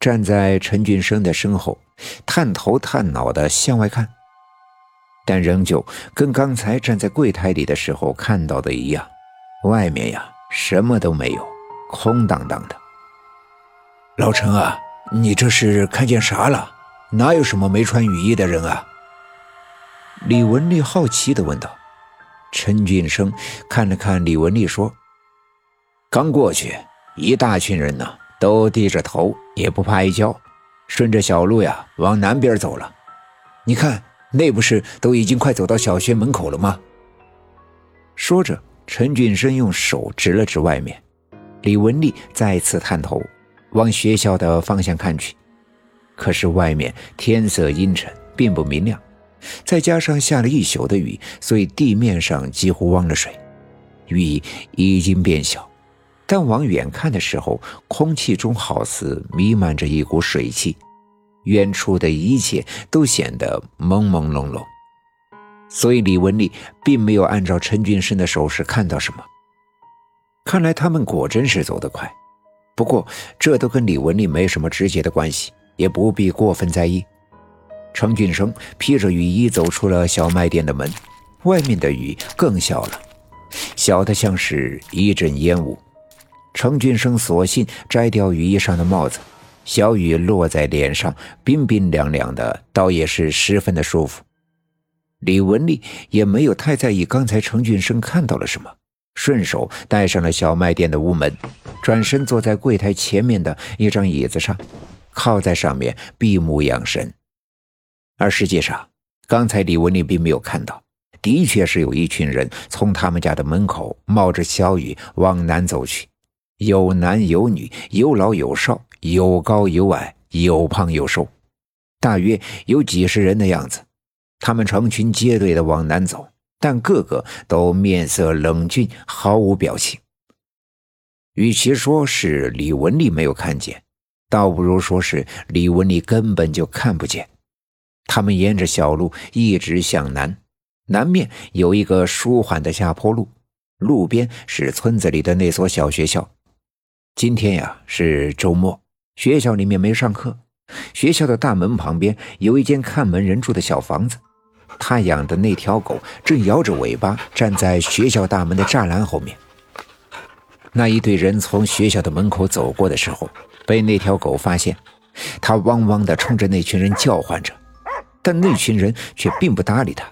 站在陈俊生的身后，探头探脑的向外看，但仍旧跟刚才站在柜台里的时候看到的一样，外面呀什么都没有，空荡荡的。老陈啊，你这是看见啥了？哪有什么没穿雨衣的人啊？李文丽好奇的问道。陈俊生看了看李文丽，说：“刚过去，一大群人呢。”都低着头，也不怕一跤，顺着小路呀往南边走了。你看，那不是都已经快走到小学门口了吗？说着，陈俊生用手指了指外面。李文丽再次探头往学校的方向看去，可是外面天色阴沉，并不明亮，再加上下了一宿的雨，所以地面上几乎忘了水，雨已经变小。但往远看的时候，空气中好似弥漫着一股水汽，远处的一切都显得朦朦胧胧。所以李文丽并没有按照陈俊生的手势看到什么。看来他们果真是走得快，不过这都跟李文丽没什么直接的关系，也不必过分在意。陈俊生披着雨衣走出了小卖店的门，外面的雨更小了，小的像是一阵烟雾。程俊生索性摘掉雨衣上的帽子，小雨落在脸上，冰冰凉凉的，倒也是十分的舒服。李文丽也没有太在意刚才程俊生看到了什么，顺手带上了小卖店的屋门，转身坐在柜台前面的一张椅子上，靠在上面闭目养神。而实际上，刚才李文丽并没有看到，的确是有一群人从他们家的门口冒着小雨往南走去。有男有女，有老有少，有高有矮，有胖有瘦，大约有几十人的样子。他们成群结队的往南走，但个个都面色冷峻，毫无表情。与其说是李文丽没有看见，倒不如说是李文丽根本就看不见。他们沿着小路一直向南，南面有一个舒缓的下坡路，路边是村子里的那所小学校。今天呀是周末，学校里面没上课。学校的大门旁边有一间看门人住的小房子，他养的那条狗正摇着尾巴站在学校大门的栅栏后面。那一队人从学校的门口走过的时候，被那条狗发现，它汪汪地冲着那群人叫唤着，但那群人却并不搭理它，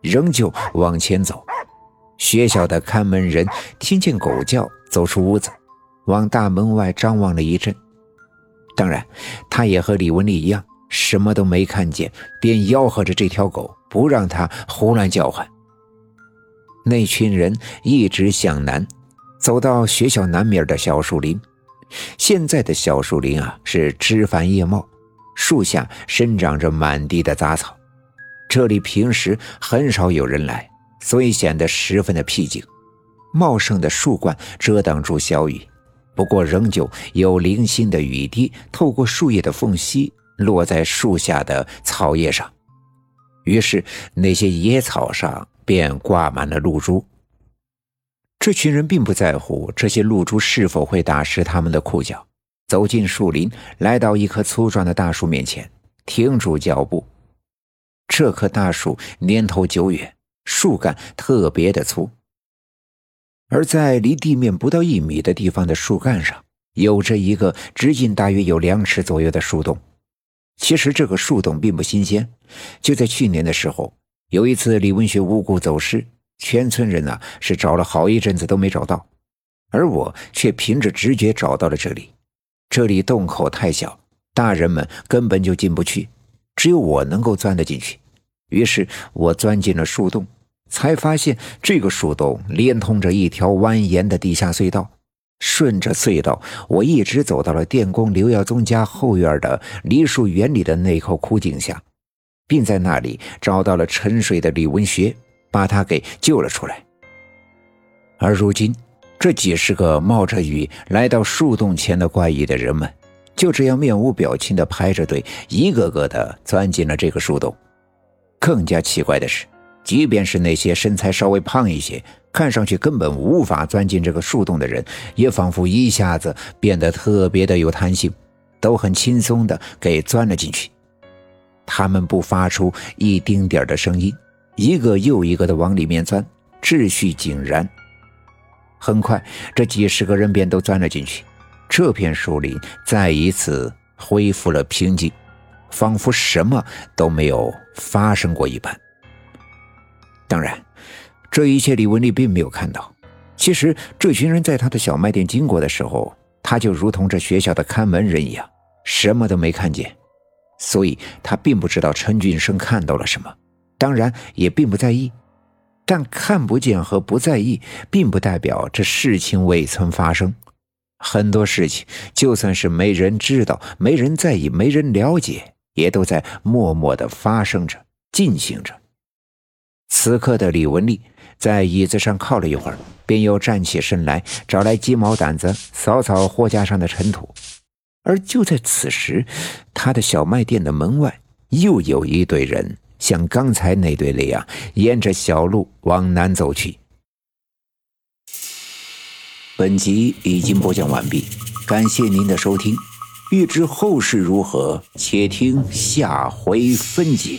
仍旧往前走。学校的看门人听见狗叫，走出屋子。往大门外张望了一阵，当然，他也和李文丽一样，什么都没看见，便吆喝着这条狗，不让它胡乱叫唤。那群人一直向南，走到学校南面的小树林。现在的小树林啊，是枝繁叶茂，树下生长着满地的杂草。这里平时很少有人来，所以显得十分的僻静。茂盛的树冠遮挡住小雨。不过，仍旧有零星的雨滴透过树叶的缝隙落在树下的草叶上，于是那些野草上便挂满了露珠。这群人并不在乎这些露珠是否会打湿他们的裤脚，走进树林，来到一棵粗壮的大树面前，停住脚步。这棵大树年头久远，树干特别的粗。而在离地面不到一米的地方的树干上，有着一个直径大约有两尺左右的树洞。其实这个树洞并不新鲜，就在去年的时候，有一次李文学无故走失，全村人呢是找了好一阵子都没找到，而我却凭着直觉找到了这里。这里洞口太小，大人们根本就进不去，只有我能够钻得进去。于是我钻进了树洞。才发现这个树洞连通着一条蜿蜒的地下隧道，顺着隧道，我一直走到了电工刘耀宗家后院的梨树园里的那口枯井下，并在那里找到了沉睡的李文学，把他给救了出来。而如今，这几十个冒着雨来到树洞前的怪异的人们，就这样面无表情地排着队，一个个的钻进了这个树洞。更加奇怪的是。即便是那些身材稍微胖一些、看上去根本无法钻进这个树洞的人，也仿佛一下子变得特别的有弹性，都很轻松的给钻了进去。他们不发出一丁点的声音，一个又一个的往里面钻，秩序井然。很快，这几十个人便都钻了进去，这片树林再一次恢复了平静，仿佛什么都没有发生过一般。当然，这一切李文丽并没有看到。其实，这群人在他的小卖店经过的时候，他就如同这学校的看门人一样，什么都没看见。所以他并不知道陈俊生看到了什么，当然也并不在意。但看不见和不在意，并不代表这事情未曾发生。很多事情，就算是没人知道、没人在意、没人了解，也都在默默的发生着、进行着。此刻的李文丽在椅子上靠了一会儿，便又站起身来，找来鸡毛掸子扫扫货架上的尘土。而就在此时，他的小卖店的门外又有一队人，像刚才那队那样，沿着小路往南走去。本集已经播讲完毕，感谢您的收听。欲知后事如何，且听下回分解。